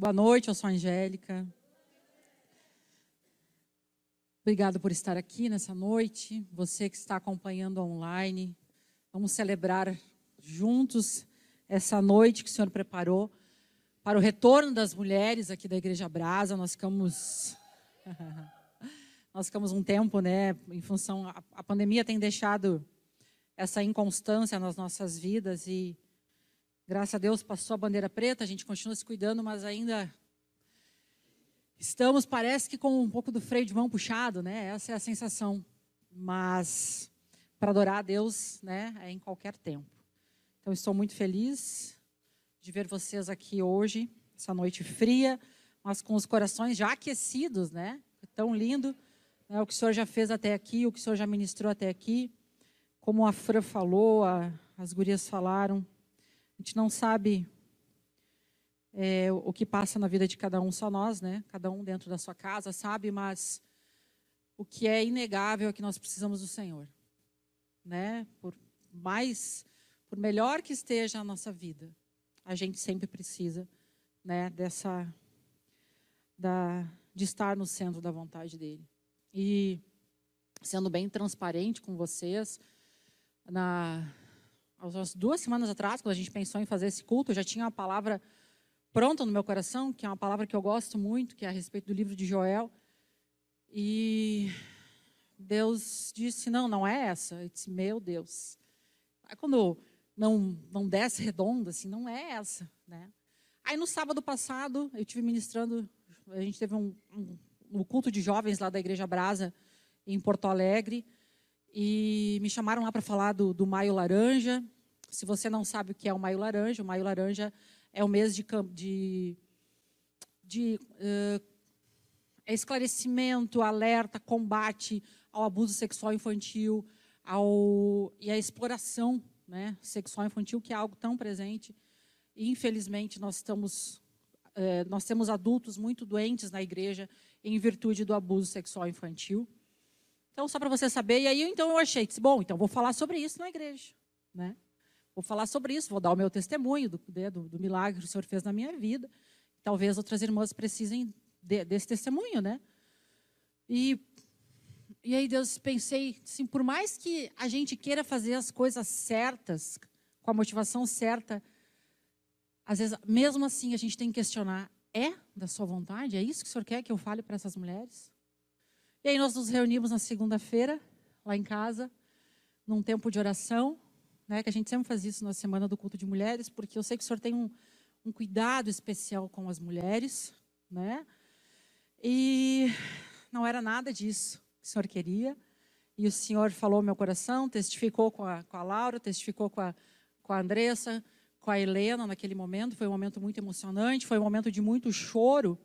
Boa noite, eu sou a Angélica. Obrigada por estar aqui nessa noite. Você que está acompanhando online. Vamos celebrar juntos essa noite que o Senhor preparou para o retorno das mulheres aqui da Igreja Brasa. Nós ficamos nós ficamos um tempo, né, em função a, pandemia tem deixado essa inconstância nas nossas vidas e graças a Deus passou a bandeira preta, a gente continua se cuidando, mas ainda estamos, parece que com um pouco do freio de mão puxado, né? Essa é a sensação. Mas para adorar a Deus, né, é em qualquer tempo. Então estou muito feliz de ver vocês aqui hoje, essa noite fria, mas com os corações já aquecidos, né? Tão lindo, né? o que o Senhor já fez até aqui, o que o Senhor já ministrou até aqui. Como a Fran falou, a, as gurias falaram, a gente não sabe é, o que passa na vida de cada um, só nós, né? Cada um dentro da sua casa sabe, mas o que é inegável é que nós precisamos do Senhor, né? Por mais, por melhor que esteja a nossa vida, a gente sempre precisa, né? Dessa, da, de estar no centro da vontade dele. E sendo bem transparente com vocês, na umas duas semanas atrás, quando a gente pensou em fazer esse culto, eu já tinha uma palavra pronta no meu coração, que é uma palavra que eu gosto muito, que é a respeito do livro de Joel. E Deus disse: Não, não é essa. Eu disse: Meu Deus. Aí quando não, não desce redondo, assim, não é essa. Né? Aí no sábado passado, eu tive ministrando, a gente teve um, um, um culto de jovens lá da Igreja Brasa, em Porto Alegre. E me chamaram lá para falar do, do Maio Laranja. Se você não sabe o que é o Maio Laranja, o Maio Laranja é o mês de, de, de uh, esclarecimento, alerta, combate ao abuso sexual infantil ao, e à exploração né, sexual infantil, que é algo tão presente. E, infelizmente, nós, estamos, uh, nós temos adultos muito doentes na igreja em virtude do abuso sexual infantil. Então, só para você saber. E aí, então, eu achei, disse, bom, então vou falar sobre isso na igreja. Né? Vou falar sobre isso, vou dar o meu testemunho do, né, do, do milagre que o Senhor fez na minha vida. Talvez outras irmãs precisem de, desse testemunho, né? E, e aí, Deus, pensei, assim, por mais que a gente queira fazer as coisas certas, com a motivação certa, às vezes, mesmo assim, a gente tem que questionar, é da sua vontade? É isso que o Senhor quer que eu fale para essas mulheres? E aí nós nos reunimos na segunda-feira, lá em casa, num tempo de oração, né, que a gente sempre faz isso na semana do culto de mulheres, porque eu sei que o senhor tem um, um cuidado especial com as mulheres, né? E não era nada disso que o senhor queria. E o senhor falou ao meu coração, testificou com a, com a Laura, testificou com a, com a Andressa, com a Helena naquele momento. Foi um momento muito emocionante, foi um momento de muito choro,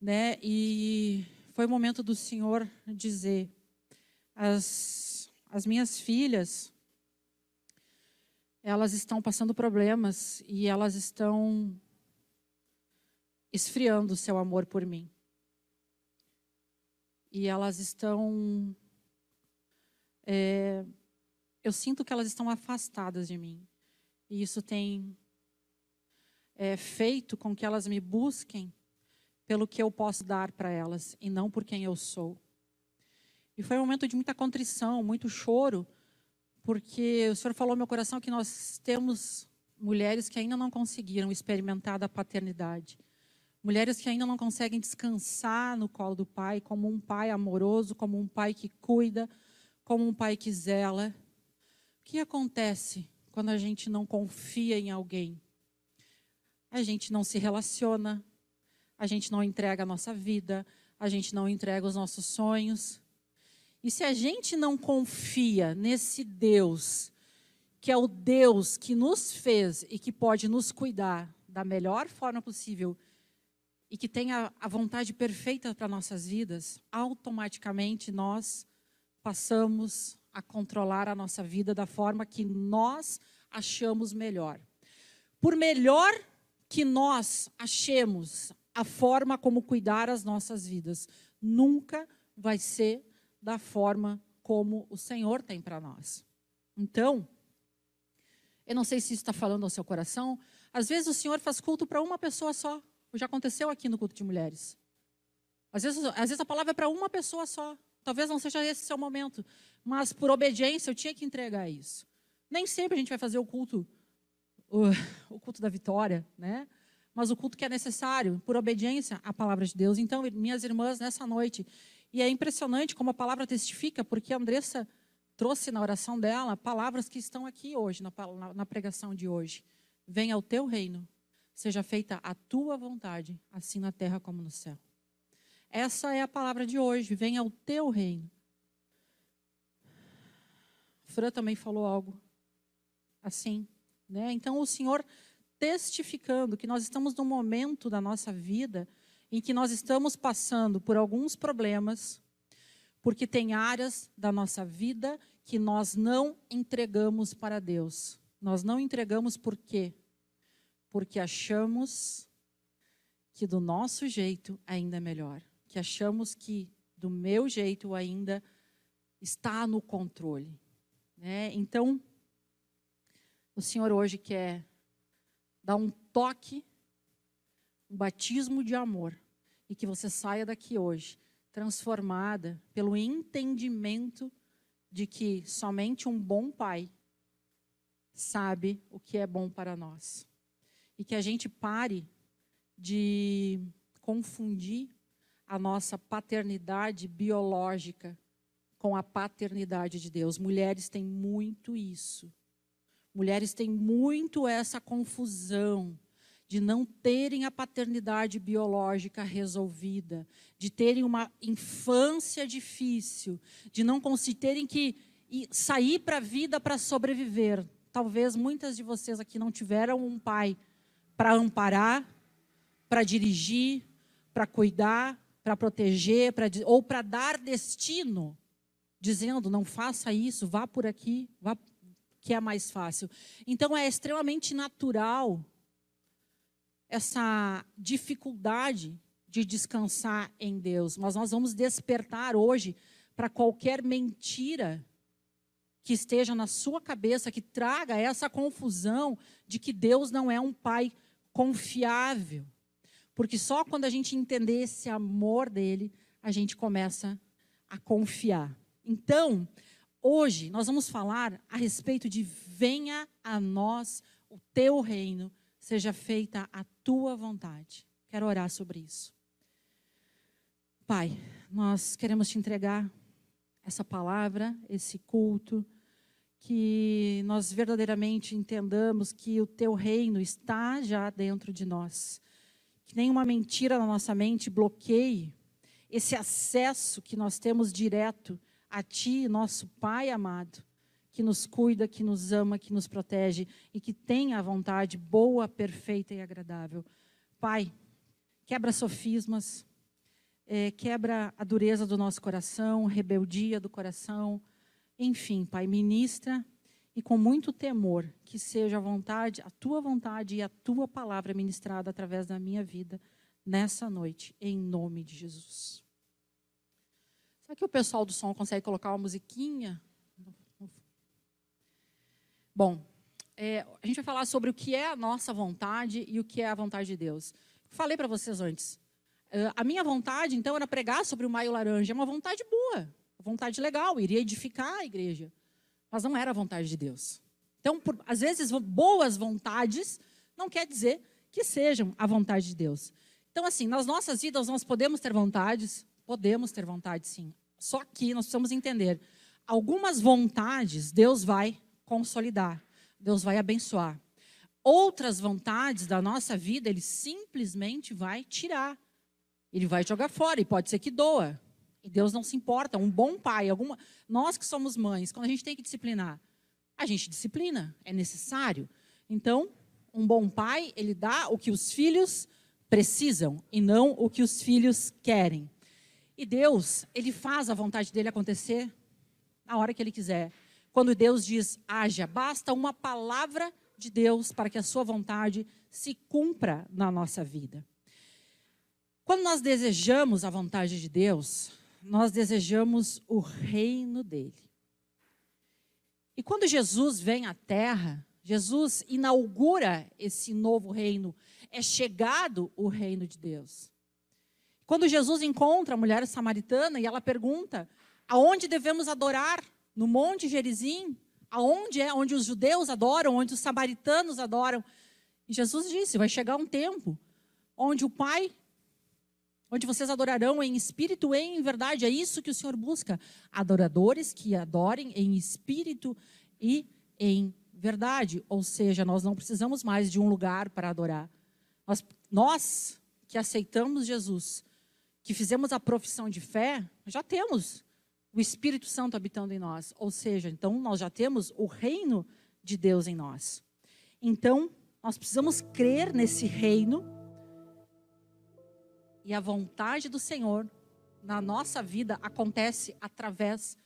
né? E foi o momento do Senhor dizer: as, as minhas filhas, elas estão passando problemas e elas estão esfriando o seu amor por mim. E elas estão. É, eu sinto que elas estão afastadas de mim. E isso tem é, feito com que elas me busquem pelo que eu posso dar para elas e não por quem eu sou. E foi um momento de muita contrição, muito choro, porque o Senhor falou no meu coração que nós temos mulheres que ainda não conseguiram experimentar da paternidade. Mulheres que ainda não conseguem descansar no colo do pai, como um pai amoroso, como um pai que cuida, como um pai que zela. O que acontece quando a gente não confia em alguém? A gente não se relaciona, a gente não entrega a nossa vida, a gente não entrega os nossos sonhos. E se a gente não confia nesse Deus, que é o Deus que nos fez e que pode nos cuidar da melhor forma possível e que tem a, a vontade perfeita para nossas vidas, automaticamente nós passamos a controlar a nossa vida da forma que nós achamos melhor. Por melhor que nós achemos a forma como cuidar as nossas vidas. Nunca vai ser da forma como o Senhor tem para nós. Então, eu não sei se isso está falando ao seu coração. Às vezes o Senhor faz culto para uma pessoa só, Já aconteceu aqui no culto de mulheres. Às vezes, às vezes a palavra é para uma pessoa só. Talvez não seja esse o seu momento. Mas por obediência eu tinha que entregar isso. Nem sempre a gente vai fazer o culto, o, o culto da vitória, né? Mas o culto que é necessário, por obediência à palavra de Deus. Então, minhas irmãs, nessa noite, e é impressionante como a palavra testifica, porque a Andressa trouxe na oração dela palavras que estão aqui hoje, na, na, pregação de hoje. Venha o teu reino, seja feita a tua vontade, assim na terra como no céu. Essa é a palavra de hoje. Venha o teu reino. Fran também falou algo assim, né? Então o Senhor testificando que nós estamos num momento da nossa vida em que nós estamos passando por alguns problemas, porque tem áreas da nossa vida que nós não entregamos para Deus. Nós não entregamos por quê? Porque achamos que do nosso jeito ainda é melhor que achamos que do meu jeito ainda está no controle. Né? Então, o Senhor hoje quer dar um toque, um batismo de amor, e que você saia daqui hoje transformada pelo entendimento de que somente um bom pai sabe o que é bom para nós. E que a gente pare de confundir a nossa paternidade biológica com a paternidade de Deus. Mulheres têm muito isso. Mulheres têm muito essa confusão de não terem a paternidade biológica resolvida, de terem uma infância difícil, de não conseguirem que sair para a vida para sobreviver. Talvez muitas de vocês aqui não tiveram um pai para amparar, para dirigir, para cuidar, para proteger, ou para dar destino, dizendo: não faça isso, vá por aqui, vá que é mais fácil. Então é extremamente natural essa dificuldade de descansar em Deus. Mas nós vamos despertar hoje para qualquer mentira que esteja na sua cabeça, que traga essa confusão de que Deus não é um pai confiável. Porque só quando a gente entender esse amor dele, a gente começa a confiar. Então, hoje nós vamos falar a respeito de venha a nós o teu reino, seja feita a tua vontade. Quero orar sobre isso. Pai, nós queremos te entregar essa palavra, esse culto, que nós verdadeiramente entendamos que o teu reino está já dentro de nós que nenhuma mentira na nossa mente bloqueie esse acesso que nós temos direto a Ti, nosso Pai amado, que nos cuida, que nos ama, que nos protege e que tem a vontade boa, perfeita e agradável. Pai, quebra sofismas, é, quebra a dureza do nosso coração, rebeldia do coração, enfim, Pai, ministra e com muito temor que seja a vontade, a tua vontade e a tua palavra ministrada através da minha vida nessa noite, em nome de Jesus. Será que o pessoal do som consegue colocar uma musiquinha? Bom, é, a gente vai falar sobre o que é a nossa vontade e o que é a vontade de Deus. Falei para vocês antes. Uh, a minha vontade, então, era pregar sobre o maio laranja. É uma vontade boa, vontade legal, iria edificar a igreja mas não era a vontade de Deus. Então, por, às vezes, boas vontades não quer dizer que sejam a vontade de Deus. Então, assim, nas nossas vidas nós podemos ter vontades, podemos ter vontade, sim. Só que nós precisamos entender, algumas vontades Deus vai consolidar, Deus vai abençoar. Outras vontades da nossa vida, Ele simplesmente vai tirar. Ele vai jogar fora, e pode ser que doa. E Deus não se importa. Um bom pai, alguma, nós que somos mães, quando a gente tem que disciplinar, a gente disciplina, é necessário. Então, um bom pai, ele dá o que os filhos precisam e não o que os filhos querem. E Deus, ele faz a vontade dele acontecer na hora que ele quiser. Quando Deus diz haja, basta uma palavra de Deus para que a sua vontade se cumpra na nossa vida. Quando nós desejamos a vontade de Deus, nós desejamos o reino dele. E quando Jesus vem à terra, Jesus inaugura esse novo reino. É chegado o reino de Deus. Quando Jesus encontra a mulher samaritana e ela pergunta: aonde devemos adorar? No Monte Gerizim? Aonde é? Onde os judeus adoram, onde os samaritanos adoram. E Jesus disse: vai chegar um tempo onde o Pai, onde vocês adorarão em espírito e em verdade. É isso que o Senhor busca. Adoradores que adorem em espírito e em verdade. Ou seja, nós não precisamos mais de um lugar para adorar. Nós, nós que aceitamos Jesus, que fizemos a profissão de fé, já temos o Espírito Santo habitando em nós. Ou seja, então nós já temos o reino de Deus em nós. Então, nós precisamos crer nesse reino e a vontade do Senhor na nossa vida acontece através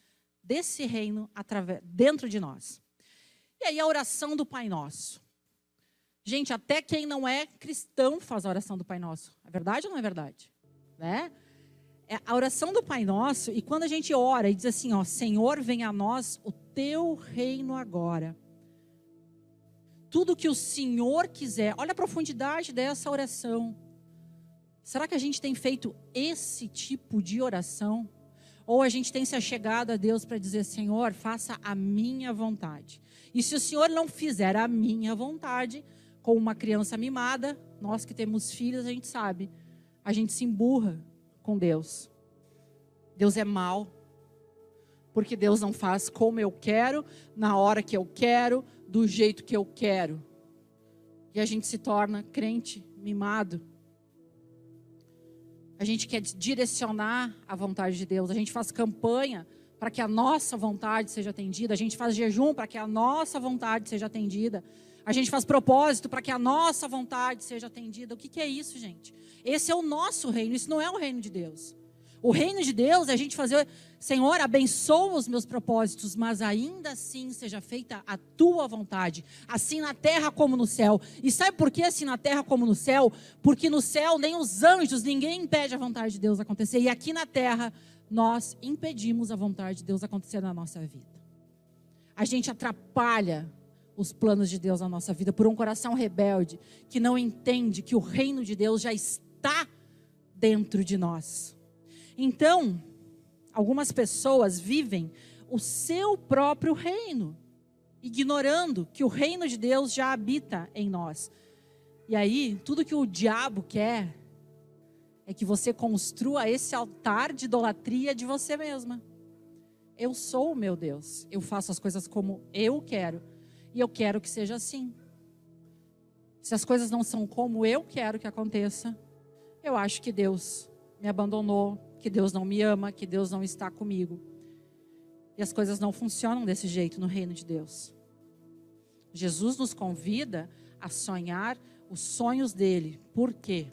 desse reino, através, dentro de nós. E aí a oração do Pai Nosso. Gente, até quem não é cristão faz a oração do Pai Nosso. É verdade ou não é verdade? Né? É a oração do Pai Nosso, e quando a gente ora e diz assim, ó, Senhor, venha a nós o teu reino agora. Tudo que o Senhor quiser. Olha a profundidade dessa oração. Será que a gente tem feito esse tipo de oração? Ou a gente tem se achegado a Deus para dizer, Senhor, faça a minha vontade. E se o Senhor não fizer a minha vontade, com uma criança mimada, nós que temos filhos, a gente sabe a gente se emburra com Deus. Deus é mal, porque Deus não faz como eu quero, na hora que eu quero, do jeito que eu quero. E a gente se torna crente mimado. A gente quer direcionar a vontade de Deus, a gente faz campanha para que a nossa vontade seja atendida, a gente faz jejum para que a nossa vontade seja atendida. A gente faz propósito para que a nossa vontade seja atendida. O que, que, é isso, gente? Esse é o nosso reino, isso não é o reino de Deus. O reino de Deus é a gente fazer, Senhor, abençoa os meus propósitos, mas ainda assim seja feita a tua vontade, assim na terra como no céu. E sabe por que assim na terra como no céu? Porque no céu nem os anjos, ninguém impede a vontade de Deus acontecer. E aqui na terra nós impedimos a vontade de Deus acontecer na nossa vida. A gente atrapalha os planos de Deus na nossa vida, por um coração rebelde que não entende que o reino de Deus já está dentro de nós. Então, algumas pessoas vivem o seu próprio reino, ignorando que o reino de Deus já habita em nós. E aí, tudo que o diabo quer é que você construa esse altar de idolatria de você mesma. Eu sou o meu Deus, eu faço as coisas como eu quero e eu quero que seja assim. Se as coisas não são como eu quero que aconteça, eu acho que Deus me abandonou, que Deus não me ama, que Deus não está comigo. E as coisas não funcionam desse jeito no reino de Deus. Jesus nos convida a sonhar os sonhos dele. Por quê?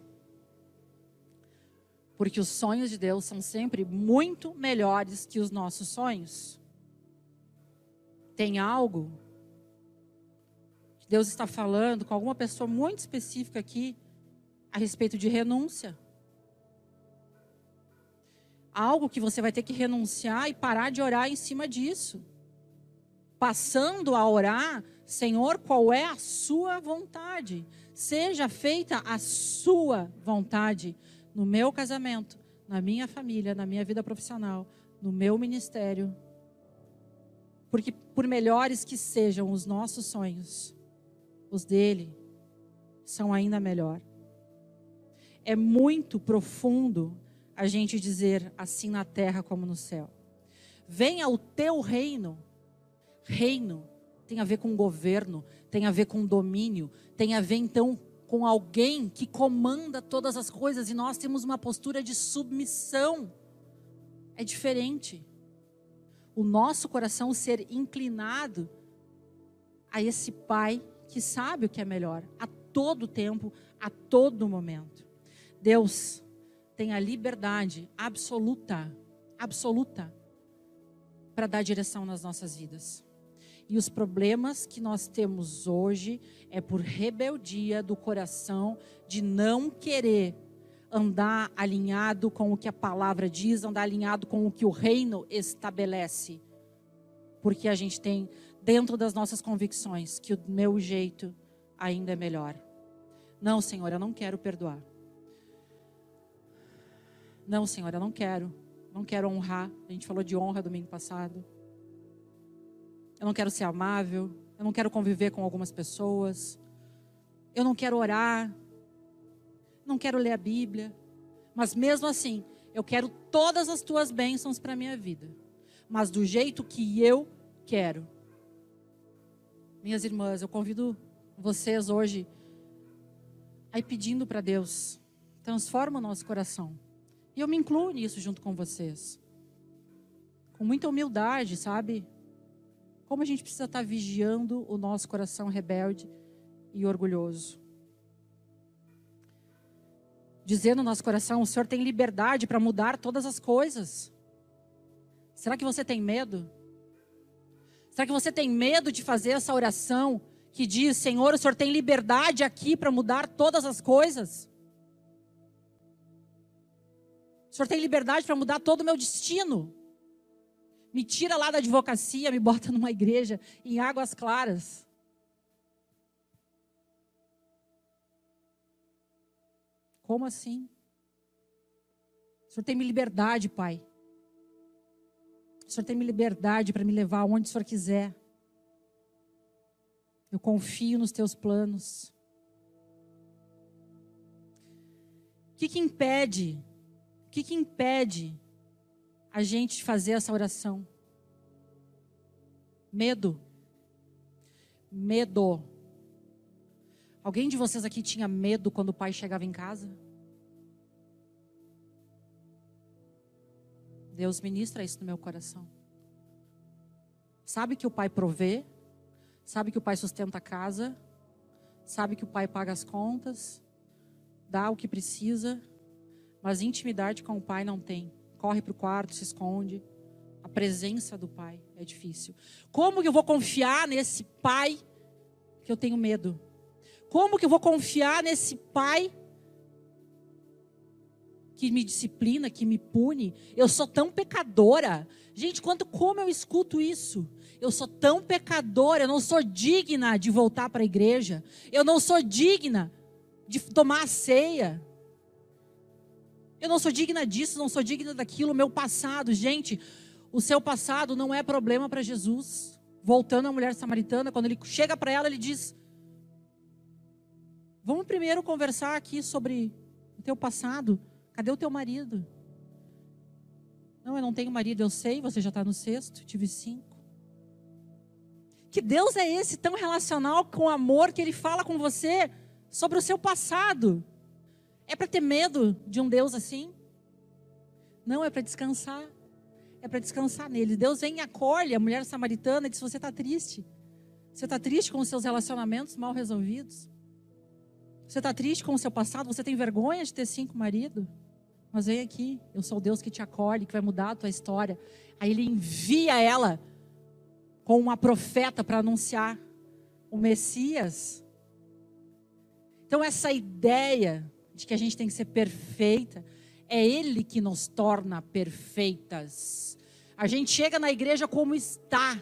Porque os sonhos de Deus são sempre muito melhores que os nossos sonhos. Tem algo Deus está falando com alguma pessoa muito específica aqui a respeito de renúncia. Algo que você vai ter que renunciar e parar de orar em cima disso. Passando a orar, Senhor, qual é a sua vontade? Seja feita a sua vontade no meu casamento, na minha família, na minha vida profissional, no meu ministério. Porque por melhores que sejam os nossos sonhos, os dele são ainda melhor. É muito profundo a gente dizer assim na terra como no céu. Venha o teu reino. Reino tem a ver com governo, tem a ver com domínio, tem a ver então com alguém que comanda todas as coisas e nós temos uma postura de submissão. É diferente. O nosso coração ser inclinado a esse Pai que sabe o que é melhor a todo tempo, a todo momento. Deus tem a liberdade absoluta, absoluta, para dar direção nas nossas vidas. E os problemas que nós temos hoje é por rebeldia do coração de não querer andar alinhado com o que a palavra diz, andar alinhado com o que o reino estabelece. Porque a gente tem dentro das nossas convicções, que o meu jeito ainda é melhor. Não, Senhor, eu não quero perdoar. Não, Senhor, eu não quero. Não quero honrar. A gente falou de honra domingo passado. Eu não quero ser amável. Eu não quero conviver com algumas pessoas. Eu não quero orar. Não quero ler a Bíblia. Mas mesmo assim, eu quero todas as tuas bênçãos para a minha vida. Mas do jeito que eu quero. Minhas irmãs, eu convido vocês hoje a ir pedindo para Deus. Transforma o nosso coração. E eu me incluo nisso junto com vocês. Com muita humildade, sabe? Como a gente precisa estar vigiando o nosso coração rebelde e orgulhoso. Dizendo no nosso coração: o Senhor tem liberdade para mudar todas as coisas. Será que você tem medo? Será que você tem medo de fazer essa oração que diz: Senhor, o Senhor tem liberdade aqui para mudar todas as coisas? O Senhor tem liberdade para mudar todo o meu destino? Me tira lá da advocacia, me bota numa igreja em águas claras. Como assim? O Senhor tem liberdade, Pai. O Senhor tem me liberdade para me levar aonde o Senhor quiser. Eu confio nos teus planos. O que, que impede? O que, que impede a gente de fazer essa oração? Medo. Medo. Alguém de vocês aqui tinha medo quando o pai chegava em casa? Deus ministra isso no meu coração. Sabe que o pai provê, sabe que o pai sustenta a casa, sabe que o pai paga as contas, dá o que precisa, mas intimidade com o pai não tem. Corre para o quarto, se esconde. A presença do pai é difícil. Como que eu vou confiar nesse pai que eu tenho medo? Como que eu vou confiar nesse pai que me disciplina, que me pune? Eu sou tão pecadora. Gente, quanto como eu escuto isso? Eu sou tão pecadora, eu não sou digna de voltar para a igreja. Eu não sou digna de tomar a ceia. Eu não sou digna disso, não sou digna daquilo, meu passado. Gente, o seu passado não é problema para Jesus. Voltando à mulher samaritana, quando ele chega para ela, ele diz: Vamos primeiro conversar aqui sobre o teu passado. Cadê o teu marido? Não, eu não tenho marido, eu sei, você já está no sexto, tive cinco. Que Deus é esse tão relacional com o amor que Ele fala com você sobre o seu passado? É para ter medo de um Deus assim? Não, é para descansar. É para descansar nele. Deus vem e acolhe a mulher samaritana e diz: Você está triste. Você está triste com os seus relacionamentos mal resolvidos? Você está triste com o seu passado? Você tem vergonha de ter cinco maridos? Mas vem aqui, eu sou o Deus que te acolhe, que vai mudar a tua história. Aí ele envia ela com uma profeta para anunciar o Messias. Então, essa ideia de que a gente tem que ser perfeita, é Ele que nos torna perfeitas. A gente chega na igreja como está.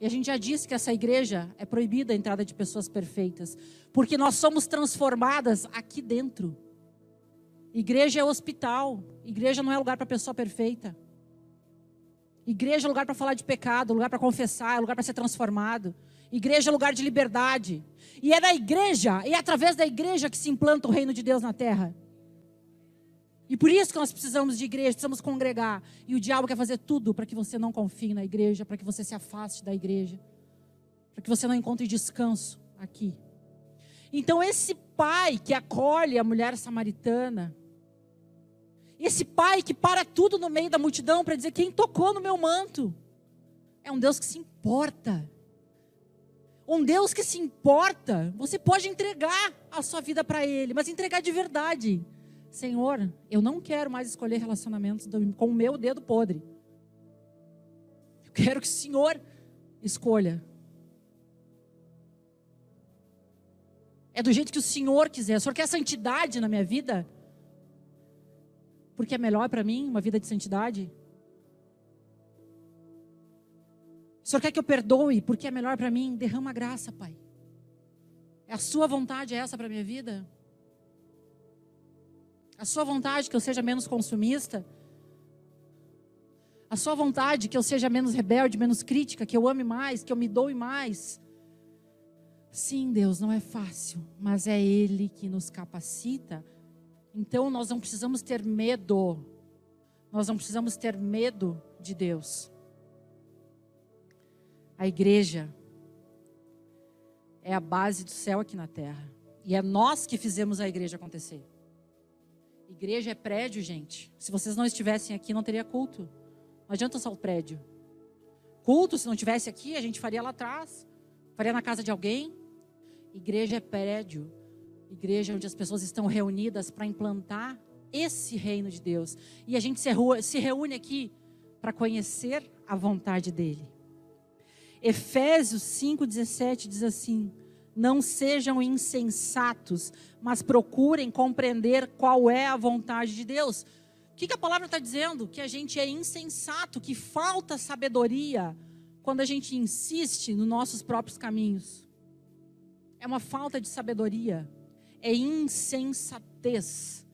E a gente já disse que essa igreja é proibida a entrada de pessoas perfeitas porque nós somos transformadas aqui dentro. Igreja é hospital, igreja não é lugar para pessoa perfeita. Igreja é lugar para falar de pecado, lugar para confessar, lugar para ser transformado. Igreja é lugar de liberdade. E é na igreja, e é através da igreja que se implanta o reino de Deus na terra. E por isso que nós precisamos de igreja, precisamos congregar. E o diabo quer fazer tudo para que você não confie na igreja, para que você se afaste da igreja, para que você não encontre descanso aqui. Então, esse pai que acolhe a mulher samaritana, esse pai que para tudo no meio da multidão para dizer quem tocou no meu manto, é um Deus que se importa. Um Deus que se importa, você pode entregar a sua vida para Ele, mas entregar de verdade. Senhor, eu não quero mais escolher relacionamentos com o meu dedo podre. Eu quero que o Senhor escolha É do jeito que o Senhor quiser. O Senhor quer santidade na minha vida? Porque é melhor para mim uma vida de santidade? O Senhor quer que eu perdoe porque é melhor para mim? Derrama graça, Pai. É a sua vontade é essa para minha vida? A sua vontade que eu seja menos consumista? A sua vontade que eu seja menos rebelde, menos crítica, que eu ame mais, que eu me doe mais? Sim, Deus, não é fácil, mas é Ele que nos capacita. Então nós não precisamos ter medo. Nós não precisamos ter medo de Deus. A igreja é a base do céu aqui na terra. E é nós que fizemos a igreja acontecer. Igreja é prédio, gente. Se vocês não estivessem aqui, não teria culto. Não adianta só o prédio. Culto, se não tivesse aqui, a gente faria lá atrás. Faria na casa de alguém. Igreja é prédio. Igreja onde as pessoas estão reunidas para implantar esse reino de Deus. E a gente se reúne aqui para conhecer a vontade dele. Efésios 5,17 diz assim: Não sejam insensatos, mas procurem compreender qual é a vontade de Deus. O que, que a palavra está dizendo? Que a gente é insensato, que falta sabedoria quando a gente insiste nos nossos próprios caminhos é uma falta de sabedoria, é insensatez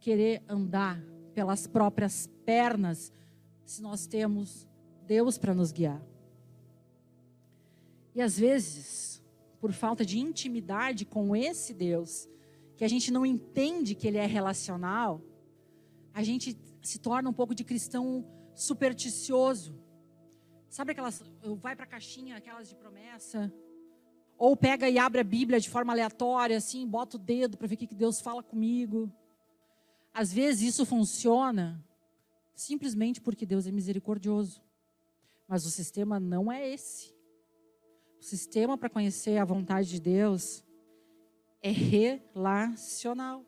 querer andar pelas próprias pernas se nós temos Deus para nos guiar. E às vezes, por falta de intimidade com esse Deus, que a gente não entende que ele é relacional, a gente se torna um pouco de cristão supersticioso. Sabe aquelas, vai para a caixinha, aquelas de promessa, ou pega e abre a Bíblia de forma aleatória, assim, bota o dedo para ver o que Deus fala comigo. Às vezes isso funciona simplesmente porque Deus é misericordioso. Mas o sistema não é esse. O sistema para conhecer a vontade de Deus é relacional.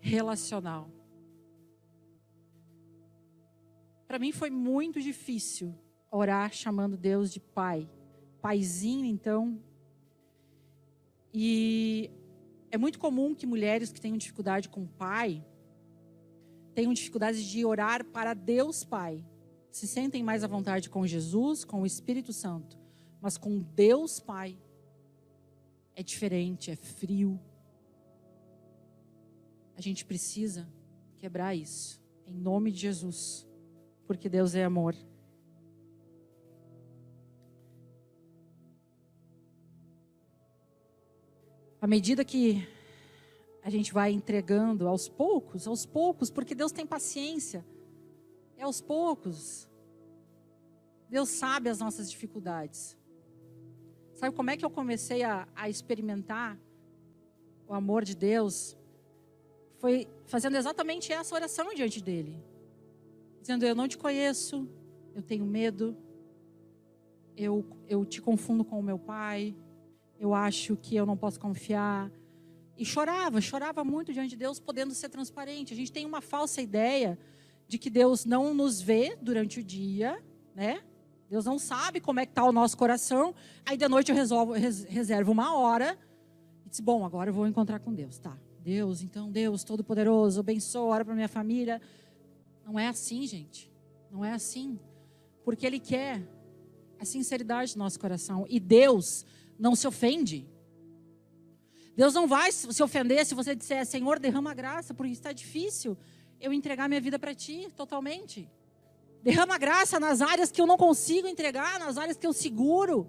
Relacional. Para mim foi muito difícil orar chamando Deus de Pai. Paizinho, então. E é muito comum que mulheres que tenham dificuldade com o pai tenham dificuldade de orar para Deus Pai. Se sentem mais à vontade com Jesus, com o Espírito Santo, mas com Deus Pai é diferente, é frio. A gente precisa quebrar isso, em nome de Jesus, porque Deus é amor. À medida que a gente vai entregando aos poucos, aos poucos, porque Deus tem paciência, é aos poucos. Deus sabe as nossas dificuldades. Sabe como é que eu comecei a, a experimentar o amor de Deus? Foi fazendo exatamente essa oração diante dele. Dizendo: Eu não te conheço, eu tenho medo, eu, eu te confundo com o meu pai, eu acho que eu não posso confiar. E chorava, chorava muito diante de Deus, podendo ser transparente. A gente tem uma falsa ideia de que Deus não nos vê durante o dia, né? Deus não sabe como é que está o nosso coração. Aí de noite eu resolvo, res, reservo uma hora e disse, bom, agora eu vou encontrar com Deus. Tá, Deus, então Deus Todo-Poderoso, abençoa, ora para minha família. Não é assim, gente. Não é assim. Porque Ele quer a sinceridade do nosso coração. E Deus não se ofende. Deus não vai se ofender se você disser, Senhor, derrama graça, porque está difícil eu entregar minha vida para Ti totalmente. Derrama graça nas áreas que eu não consigo entregar, nas áreas que eu seguro.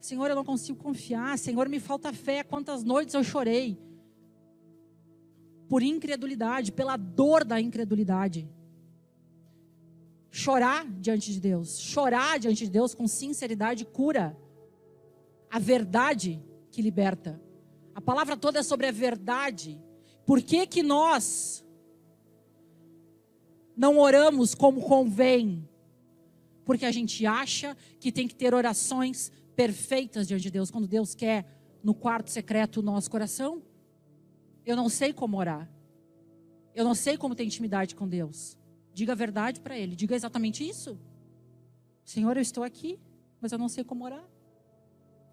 Senhor, eu não consigo confiar. Senhor, me falta fé. Quantas noites eu chorei por incredulidade, pela dor da incredulidade. Chorar diante de Deus, chorar diante de Deus com sinceridade cura a verdade que liberta. A palavra toda é sobre a verdade. Por que que nós não oramos como convém? Porque a gente acha que tem que ter orações perfeitas diante de Deus, quando Deus quer no quarto secreto o nosso coração. Eu não sei como orar. Eu não sei como ter intimidade com Deus. Diga a verdade para Ele. Diga exatamente isso. Senhor, eu estou aqui, mas eu não sei como orar.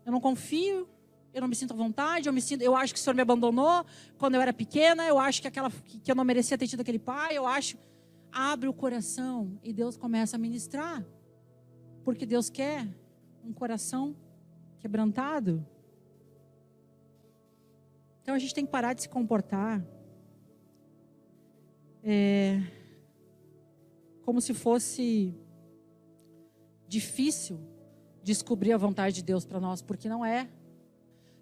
Eu não confio, eu não me sinto à vontade, eu me sinto, eu acho que o Senhor me abandonou quando eu era pequena, eu acho que aquela que eu não merecia ter tido aquele pai, eu acho. abre o coração e Deus começa a ministrar. Porque Deus quer um coração quebrantado. Então a gente tem que parar de se comportar é, como se fosse difícil descobrir a vontade de Deus para nós, porque não é.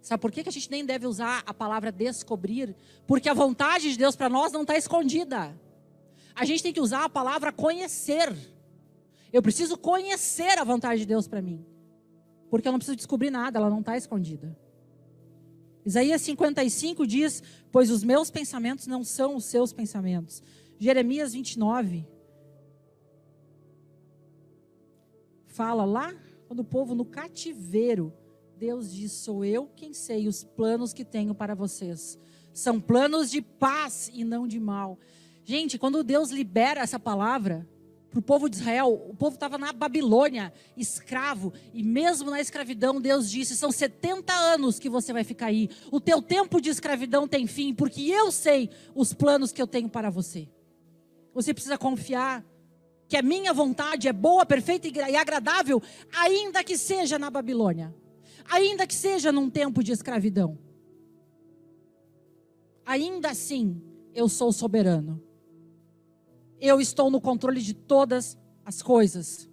Sabe por que, a gente nem deve usar a palavra descobrir? Porque a vontade de Deus para nós não está escondida. A gente tem que usar a palavra conhecer. Eu preciso conhecer a vontade de Deus para mim. Porque eu não preciso descobrir nada, ela não está escondida. Isaías 55 diz: Pois os meus pensamentos não são os seus pensamentos. Jeremias 29 fala lá, quando o povo no cativeiro Deus diz: Sou eu quem sei os planos que tenho para vocês. São planos de paz e não de mal. Gente, quando Deus libera essa palavra para o povo de Israel, o povo estava na Babilônia, escravo, e mesmo na escravidão, Deus disse: São 70 anos que você vai ficar aí. O teu tempo de escravidão tem fim, porque eu sei os planos que eu tenho para você. Você precisa confiar que a minha vontade é boa, perfeita e agradável, ainda que seja na Babilônia ainda que seja num tempo de escravidão. Ainda assim, eu sou soberano. Eu estou no controle de todas as coisas.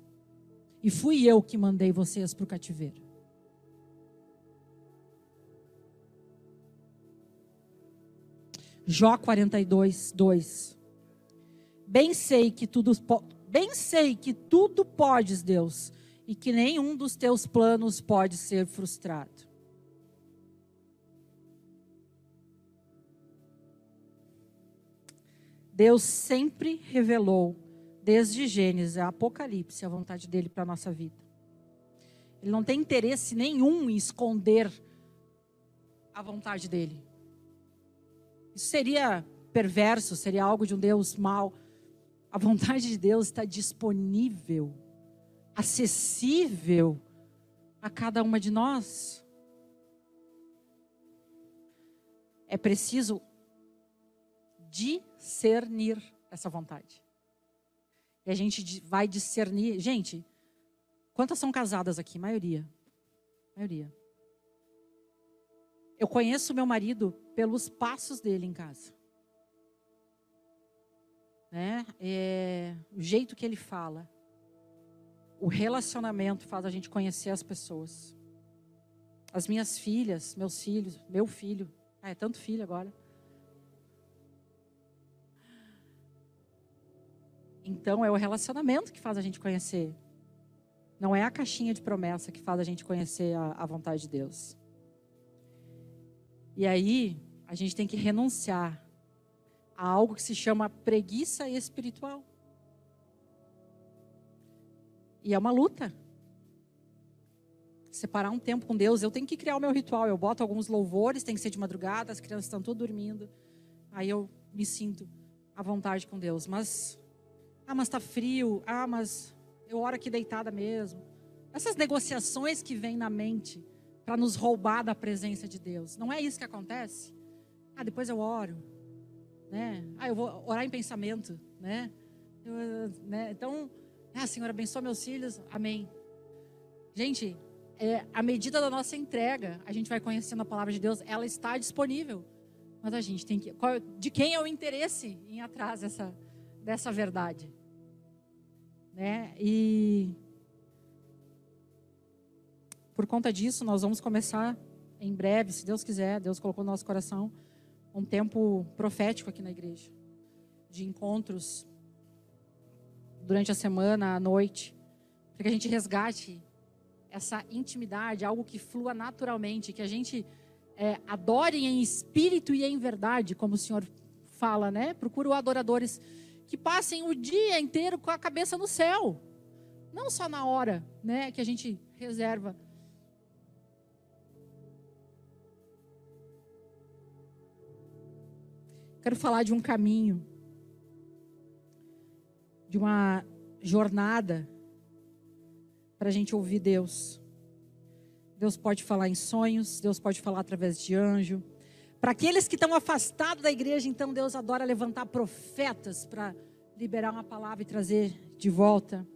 E fui eu que mandei vocês para o cativeiro. Jó 42, 2. Bem sei que tudo, bem sei que tudo podes, Deus, e que nenhum dos teus planos pode ser frustrado. Deus sempre revelou, desde Gênesis a Apocalipse, a vontade dele para a nossa vida. Ele não tem interesse nenhum em esconder a vontade dele. Isso seria perverso, seria algo de um Deus mau. A vontade de Deus está disponível acessível a cada uma de nós. É preciso discernir essa vontade. E a gente vai discernir. Gente, quantas são casadas aqui? Maioria. Maioria. Eu conheço meu marido pelos passos dele em casa. Né? É, o jeito que ele fala. O relacionamento faz a gente conhecer as pessoas. As minhas filhas, meus filhos, meu filho. Ah, é tanto filho agora. Então é o relacionamento que faz a gente conhecer. Não é a caixinha de promessa que faz a gente conhecer a, a vontade de Deus. E aí, a gente tem que renunciar a algo que se chama preguiça espiritual. E é uma luta. Separar um tempo com Deus. Eu tenho que criar o meu ritual. Eu boto alguns louvores, tem que ser de madrugada, as crianças estão todas dormindo. Aí eu me sinto à vontade com Deus. Mas, ah, mas está frio. Ah, mas eu oro aqui deitada mesmo. Essas negociações que vêm na mente para nos roubar da presença de Deus. Não é isso que acontece? Ah, depois eu oro. Né? Ah, eu vou orar em pensamento. Né? Eu, né? Então, ah, Senhor, abençoa meus filhos. Amém. Gente, é, à medida da nossa entrega, a gente vai conhecendo a palavra de Deus, ela está disponível. Mas a gente tem que. Qual, de quem é o interesse em ir atrás dessa, dessa verdade? Né? E. Por conta disso, nós vamos começar em breve, se Deus quiser, Deus colocou no nosso coração, um tempo profético aqui na igreja de encontros durante a semana, à noite, para que a gente resgate essa intimidade, algo que flua naturalmente, que a gente é, adore em espírito e em verdade, como o Senhor fala, né? Procuro adoradores que passem o dia inteiro com a cabeça no céu, não só na hora, né, que a gente reserva. Quero falar de um caminho de uma jornada para a gente ouvir Deus. Deus pode falar em sonhos, Deus pode falar através de anjo. Para aqueles que estão afastados da igreja, então Deus adora levantar profetas para liberar uma palavra e trazer de volta.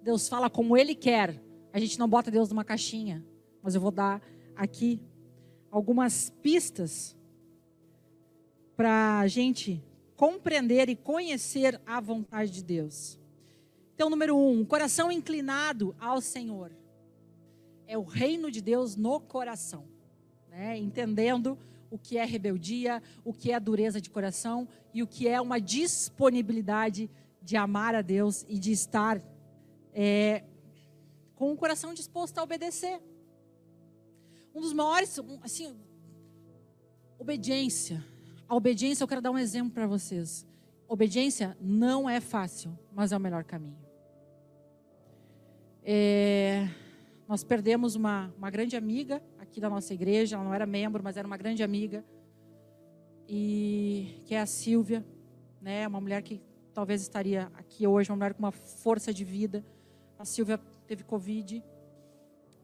Deus fala como Ele quer. A gente não bota Deus numa caixinha, mas eu vou dar aqui algumas pistas para a gente compreender e conhecer a vontade de Deus. Então, número um, coração inclinado ao Senhor. É o reino de Deus no coração, né? entendendo o que é rebeldia, o que é dureza de coração e o que é uma disponibilidade de amar a Deus e de estar é, com o coração disposto a obedecer. Um dos maiores, assim, obediência. A obediência, eu quero dar um exemplo para vocês. Obediência não é fácil, mas é o melhor caminho. É, nós perdemos uma, uma grande amiga aqui da nossa igreja, ela não era membro, mas era uma grande amiga, e que é a Silvia, né, uma mulher que talvez estaria aqui hoje, uma mulher com uma força de vida. A Silvia teve Covid.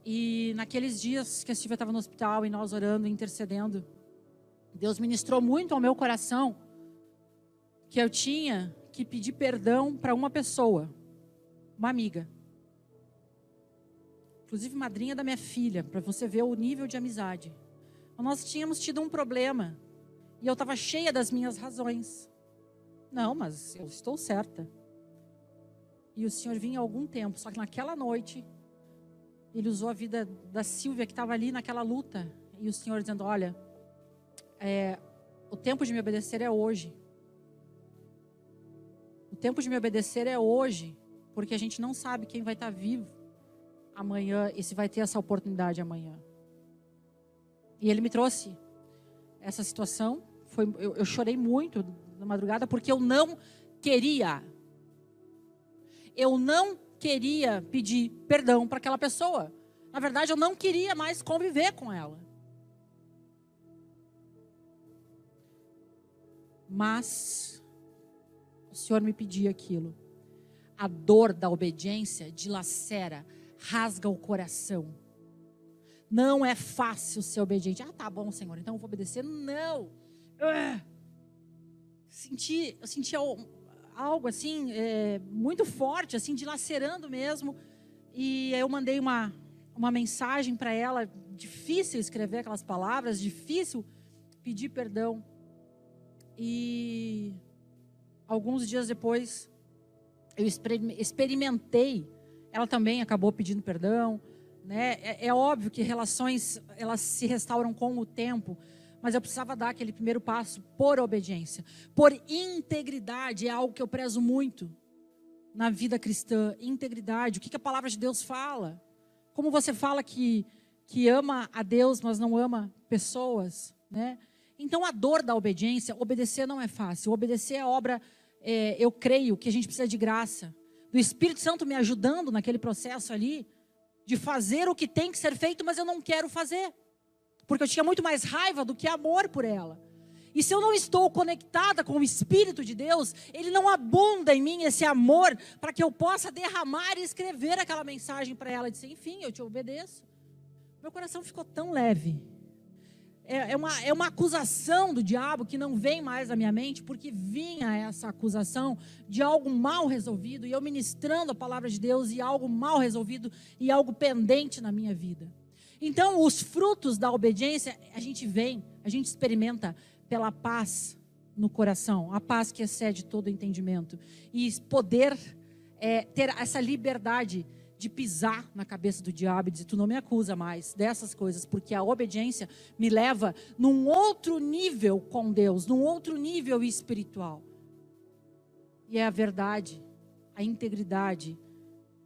E naqueles dias que a Silvia estava no hospital e nós orando, intercedendo, Deus ministrou muito ao meu coração que eu tinha que pedir perdão para uma pessoa, uma amiga. Inclusive madrinha da minha filha, para você ver o nível de amizade. Nós tínhamos tido um problema e eu estava cheia das minhas razões. Não, mas eu estou certa. E o Senhor vinha há algum tempo, só que naquela noite, ele usou a vida da Silvia que estava ali naquela luta. E o Senhor dizendo: Olha, é, o tempo de me obedecer é hoje. O tempo de me obedecer é hoje, porque a gente não sabe quem vai estar vivo amanhã e se vai ter essa oportunidade amanhã. E ele me trouxe essa situação. Foi, eu, eu chorei muito na madrugada porque eu não queria. Eu não queria pedir perdão para aquela pessoa. Na verdade, eu não queria mais conviver com ela. Mas o Senhor me pedia aquilo. A dor da obediência dilacera, rasga o coração. Não é fácil ser obediente. Ah, tá bom, Senhor, então eu vou obedecer. Não. Uh. Senti, eu senti algo assim, é, muito forte, assim, dilacerando mesmo. E eu mandei uma, uma mensagem para ela. Difícil escrever aquelas palavras, difícil pedir perdão. E alguns dias depois, eu experimentei. Ela também acabou pedindo perdão. Né? É, é óbvio que relações elas se restauram com o tempo, mas eu precisava dar aquele primeiro passo por obediência, por integridade. É algo que eu prezo muito na vida cristã. Integridade. O que, que a palavra de Deus fala? Como você fala que que ama a Deus, mas não ama pessoas, né? Então, a dor da obediência, obedecer não é fácil. Obedecer é obra, é, eu creio que a gente precisa de graça. Do Espírito Santo me ajudando naquele processo ali, de fazer o que tem que ser feito, mas eu não quero fazer. Porque eu tinha muito mais raiva do que amor por ela. E se eu não estou conectada com o Espírito de Deus, ele não abunda em mim esse amor para que eu possa derramar e escrever aquela mensagem para ela. Dizer, enfim, eu te obedeço. Meu coração ficou tão leve é, é, uma, é uma acusação do diabo que não vem mais à minha mente, porque vinha essa acusação de algo mal resolvido, e eu ministrando a palavra de Deus, e algo mal resolvido, e algo pendente na minha vida. Então, os frutos da obediência, a gente vem, a gente experimenta pela paz no coração, a paz que excede todo entendimento, e poder é, ter essa liberdade de pisar na cabeça do diabo e dizer: Tu não me acusa mais dessas coisas, porque a obediência me leva num outro nível com Deus, num outro nível espiritual. E é a verdade, a integridade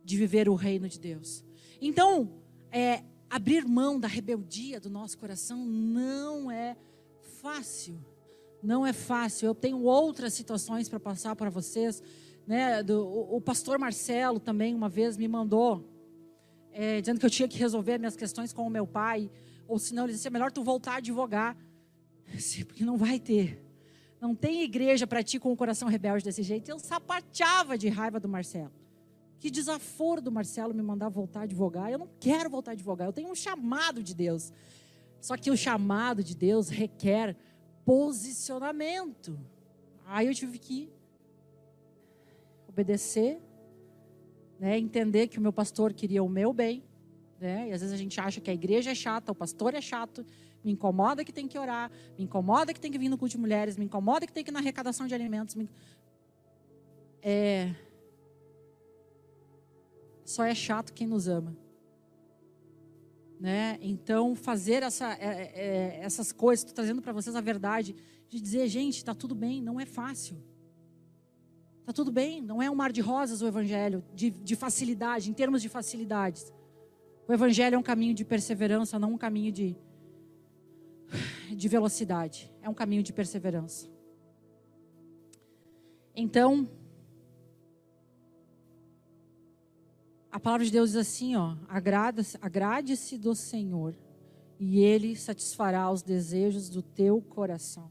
de viver o reino de Deus. Então, é, abrir mão da rebeldia do nosso coração não é fácil. Não é fácil. Eu tenho outras situações para passar para vocês né, do, o, pastor Marcelo também uma vez me mandou, é, dizendo que eu tinha que resolver minhas questões com o meu pai, ou senão ele disse, é melhor tu voltar a advogar, porque não vai ter. Não tem igreja para ti com o coração rebelde desse jeito. Eu sapateava de raiva do Marcelo. Que desaforo do Marcelo me mandar voltar a advogar. Eu não quero voltar a advogar. Eu tenho um chamado de Deus. Só que o chamado de Deus requer posicionamento. Aí eu tive que obedecer, né? entender que o meu pastor queria o meu bem. Né? E às vezes a gente acha que a igreja é chata, o pastor é chato. Me incomoda que tem que orar, me incomoda que tem que vir no culto de mulheres, me incomoda que tem que ir na arrecadação de alimentos. Me... É... Só é chato quem nos ama. Né? Então, fazer essa, é, é, essas coisas, estou trazendo para vocês a verdade, de dizer, gente, está tudo bem, não é fácil. Está tudo bem, não é um mar de rosas o Evangelho, de, de facilidade, em termos de facilidades. O Evangelho é um caminho de perseverança, não um caminho de, de velocidade. É um caminho de perseverança. Então, a palavra de Deus diz assim, ó, agrade-se do Senhor e Ele satisfará os desejos do teu coração.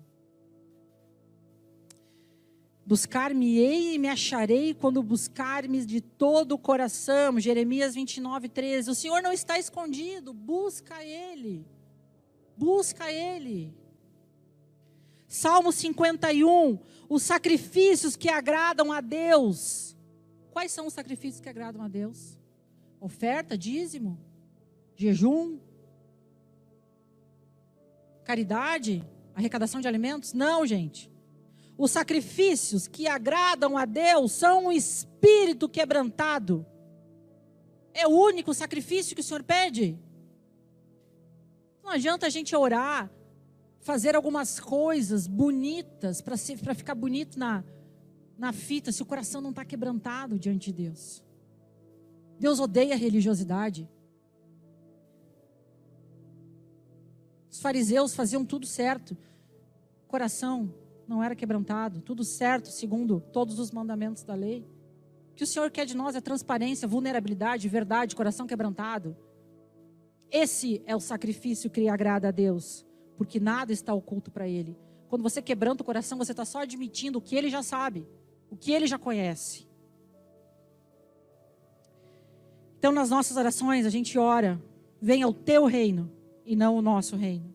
Buscar-me-ei e me acharei quando buscar-me de todo o coração. Jeremias 29, 13. O Senhor não está escondido, busca Ele. Busca Ele. Salmo 51. Os sacrifícios que agradam a Deus. Quais são os sacrifícios que agradam a Deus? Oferta, dízimo, jejum, caridade, arrecadação de alimentos? Não, gente. Os sacrifícios que agradam a Deus são um espírito quebrantado. É o único sacrifício que o Senhor pede. Não adianta a gente orar, fazer algumas coisas bonitas para ficar bonito na, na fita se o coração não está quebrantado diante de Deus. Deus odeia a religiosidade. Os fariseus faziam tudo certo, coração não era quebrantado, tudo certo segundo todos os mandamentos da lei. O que o Senhor quer de nós é transparência, vulnerabilidade, verdade, coração quebrantado. Esse é o sacrifício que agrada a Deus, porque nada está oculto para Ele. Quando você quebranta o coração, você está só admitindo o que Ele já sabe, o que Ele já conhece. Então, nas nossas orações, a gente ora: venha o teu reino e não o nosso reino.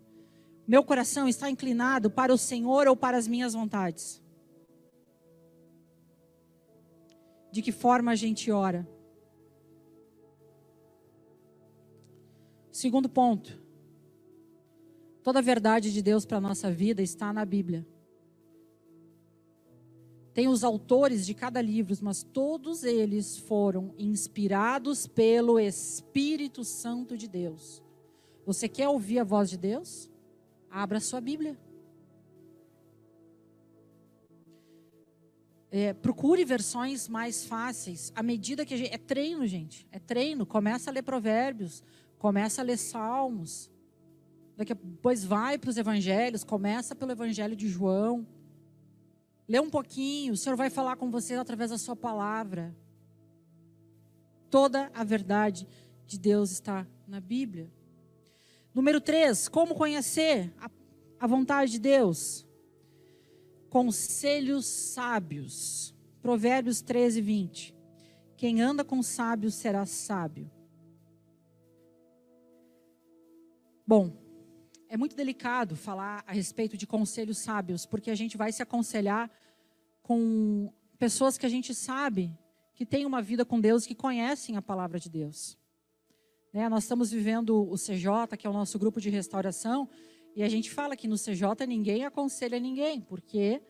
Meu coração está inclinado para o Senhor ou para as minhas vontades? De que forma a gente ora? Segundo ponto. Toda a verdade de Deus para a nossa vida está na Bíblia. Tem os autores de cada livro, mas todos eles foram inspirados pelo Espírito Santo de Deus. Você quer ouvir a voz de Deus? Abra sua Bíblia. É, procure versões mais fáceis. À medida que a gente. É treino, gente. É treino. Começa a ler provérbios. Começa a ler salmos. Depois vai para os evangelhos. Começa pelo evangelho de João. Lê um pouquinho. O Senhor vai falar com você através da sua palavra. Toda a verdade de Deus está na Bíblia. Número 3, como conhecer a, a vontade de Deus? Conselhos sábios. Provérbios 13, 20. Quem anda com sábios será sábio. Bom, é muito delicado falar a respeito de conselhos sábios, porque a gente vai se aconselhar com pessoas que a gente sabe que têm uma vida com Deus, que conhecem a palavra de Deus. Né? Nós estamos vivendo o CJ, que é o nosso grupo de restauração, e a gente fala que no CJ ninguém aconselha ninguém, porque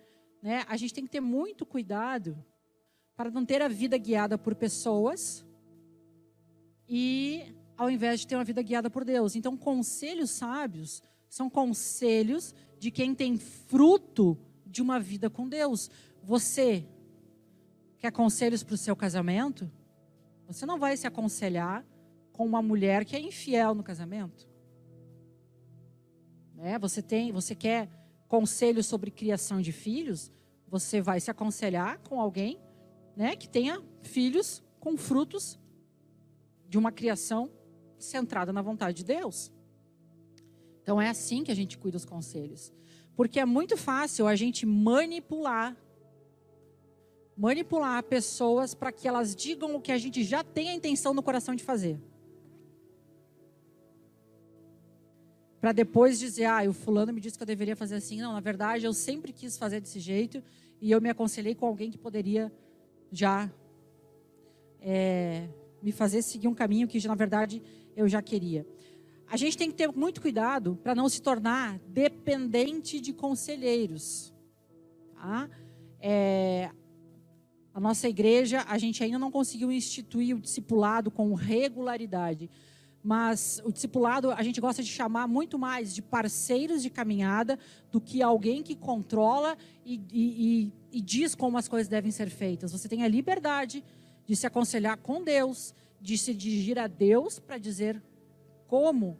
né, a gente tem que ter muito cuidado para não ter a vida guiada por pessoas e ao invés de ter uma vida guiada por Deus. Então, conselhos sábios são conselhos de quem tem fruto de uma vida com Deus. Você quer conselhos para o seu casamento? Você não vai se aconselhar com uma mulher que é infiel no casamento? Né? Você tem, você quer conselhos sobre criação de filhos? Você vai se aconselhar com alguém, né, que tenha filhos com frutos de uma criação centrada na vontade de Deus. Então é assim que a gente cuida dos conselhos. Porque é muito fácil a gente manipular manipular pessoas para que elas digam o que a gente já tem a intenção no coração de fazer. Para depois dizer, ah, o fulano me disse que eu deveria fazer assim. Não, na verdade, eu sempre quis fazer desse jeito e eu me aconselhei com alguém que poderia já é, me fazer seguir um caminho que, na verdade, eu já queria. A gente tem que ter muito cuidado para não se tornar dependente de conselheiros. Tá? É, a nossa igreja, a gente ainda não conseguiu instituir o discipulado com regularidade. Mas o discipulado a gente gosta de chamar muito mais de parceiros de caminhada do que alguém que controla e, e, e, diz como as coisas devem ser feitas. Você tem a liberdade de se aconselhar com Deus, de se dirigir a Deus para dizer como,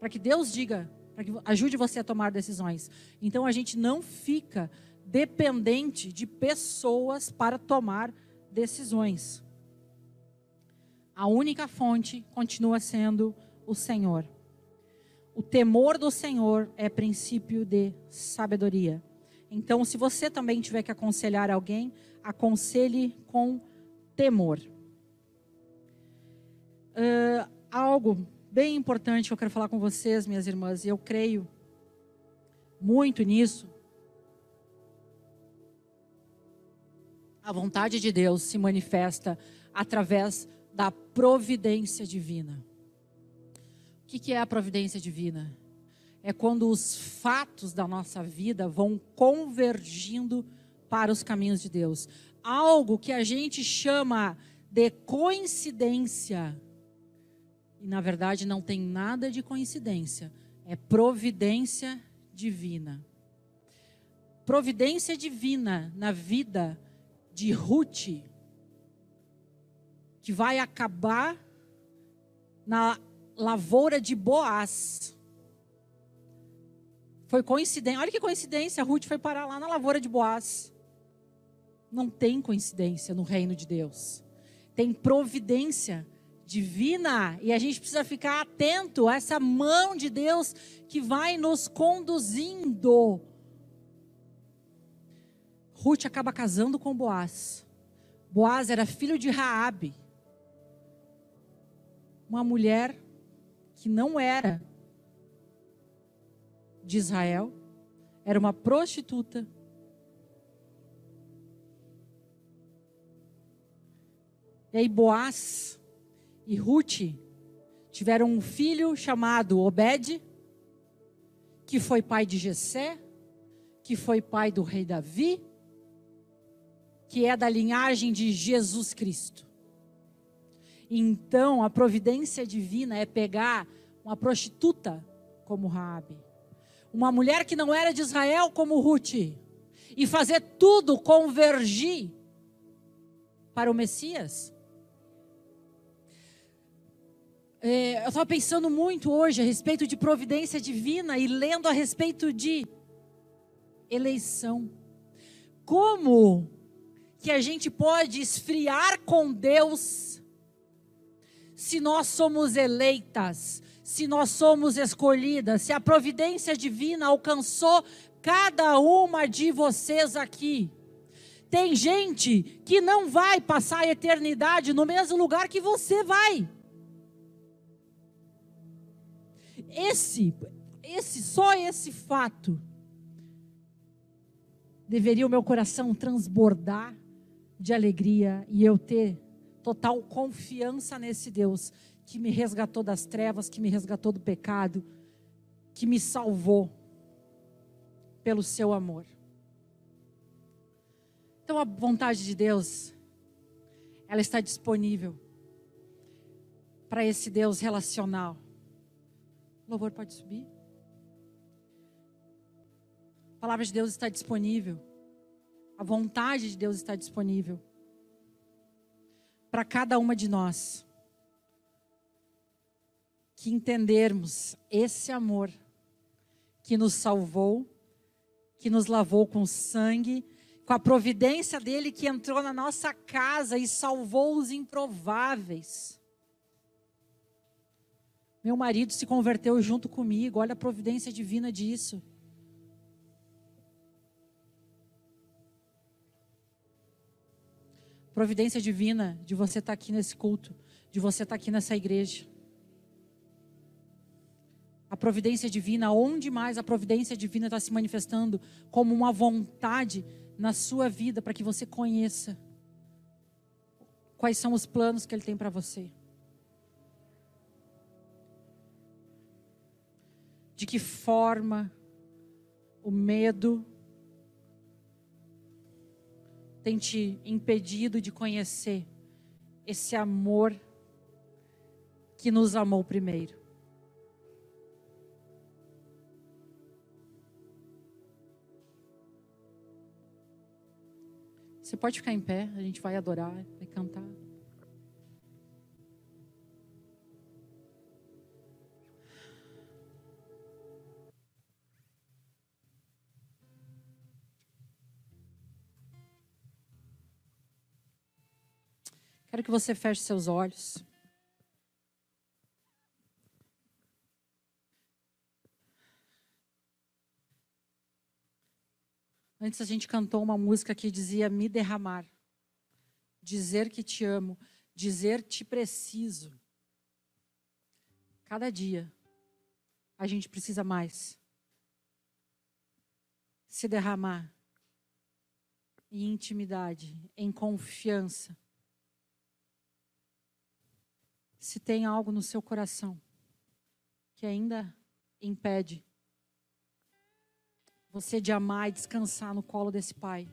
para que Deus diga, para que ajude você a tomar decisões. Então a gente não fica dependente de pessoas para tomar decisões. A única fonte continua sendo o Senhor. O temor do Senhor é princípio de sabedoria. Então, se você também tiver que aconselhar alguém, aconselhe com temor. Uh, algo bem importante que eu quero falar com vocês, minhas irmãs, e eu creio muito nisso, A vontade de Deus se manifesta através da providência divina. O que é a providência divina? É quando os fatos da nossa vida vão convergindo para os caminhos de Deus. Algo que a gente chama de coincidência. E na verdade não tem nada de coincidência. É providência divina. Providência divina na vida de Ruth, que vai acabar na lavoura de Boaz. Foi coincidência. Olha que coincidência, Ruth foi parar lá na lavoura de Boaz. Não tem coincidência no reino de Deus. Tem providência divina e a gente precisa ficar atento a essa mão de Deus que vai nos conduzindo Ruth acaba casando com Boaz. Boaz era filho de Raabe, uma mulher que não era de Israel, era uma prostituta. E aí Boaz e Ruth tiveram um filho chamado Obed, que foi pai de Jessé, que foi pai do rei Davi, que é da linhagem de Jesus Cristo. Então, a providência divina é pegar uma prostituta como Raabe, uma mulher que não era de Israel como Ruth, e fazer tudo convergir para o Messias. É, eu estava pensando muito hoje a respeito de providência divina e lendo a respeito de eleição. Como que a gente pode esfriar com Deus se nós somos eleitas, se nós somos escolhidas, se a providência divina alcançou cada uma de vocês aqui. Tem gente que não vai passar a eternidade no mesmo lugar que você vai. Esse, esse, só esse fato deveria o meu coração transbordar de alegria e eu ter total confiança nesse Deus que me resgatou das trevas, que me resgatou do pecado, que me salvou pelo seu amor. Então a vontade de Deus, ela está disponível para esse Deus relacional. O louvor pode subir? A palavra de Deus está disponível a vontade de Deus está disponível para cada uma de nós. Que entendermos esse amor que nos salvou, que nos lavou com sangue, com a providência dele que entrou na nossa casa e salvou os improváveis. Meu marido se converteu junto comigo, olha a providência divina disso. Providência divina de você estar tá aqui nesse culto, de você estar tá aqui nessa igreja. A providência divina, onde mais a providência divina está se manifestando como uma vontade na sua vida para que você conheça quais são os planos que Ele tem para você. De que forma o medo tem te impedido de conhecer esse amor que nos amou primeiro. Você pode ficar em pé, a gente vai adorar, vai cantar. Quero que você feche seus olhos. Antes a gente cantou uma música que dizia me derramar. Dizer que te amo, dizer te preciso. Cada dia a gente precisa mais. Se derramar em intimidade, em confiança se tem algo no seu coração que ainda impede você de amar e descansar no colo desse Pai.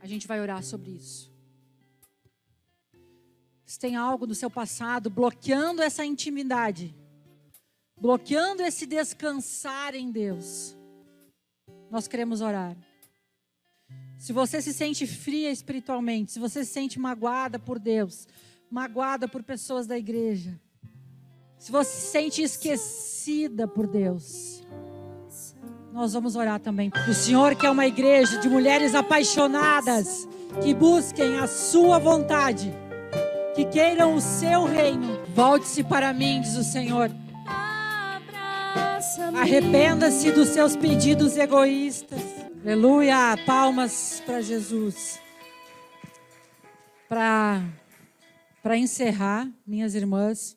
A gente vai orar sobre isso. Se tem algo no seu passado bloqueando essa intimidade, bloqueando esse descansar em Deus, nós queremos orar. Se você se sente fria espiritualmente, se você se sente magoada por Deus, magoada por pessoas da igreja, se você se sente esquecida por Deus, nós vamos orar também. O Senhor quer uma igreja de mulheres apaixonadas que busquem a sua vontade, que queiram o seu reino. Volte-se para mim, diz o Senhor. Arrependa-se dos seus pedidos egoístas. Aleluia! Palmas para Jesus. Para encerrar, minhas irmãs,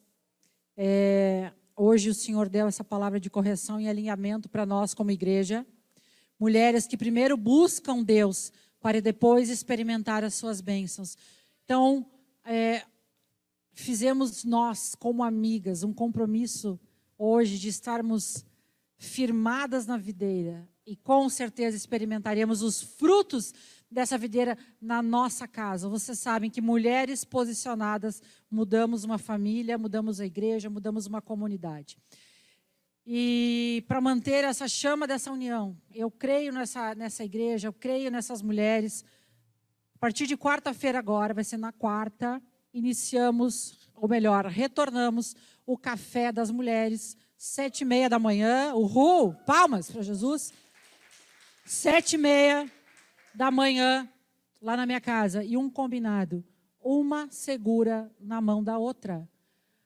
é, hoje o Senhor deu essa palavra de correção e alinhamento para nós como igreja. Mulheres que primeiro buscam Deus para depois experimentar as suas bênçãos. Então, é, fizemos nós, como amigas, um compromisso hoje de estarmos firmadas na videira, e com certeza experimentaremos os frutos dessa videira na nossa casa. Vocês sabem que mulheres posicionadas mudamos uma família, mudamos a igreja, mudamos uma comunidade. E para manter essa chama dessa união, eu creio nessa, nessa igreja, eu creio nessas mulheres. A partir de quarta-feira agora, vai ser na quarta, iniciamos, ou melhor, retornamos o café das mulheres, sete e meia da manhã. Uhul! Palmas para Jesus sete e meia da manhã, lá na minha casa, e um combinado. Uma segura na mão da outra.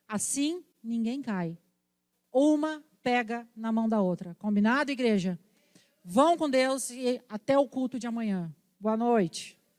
Assim, ninguém cai. Uma pega na mão da outra. Combinado, igreja? Vão com Deus e até o culto de amanhã. Boa noite.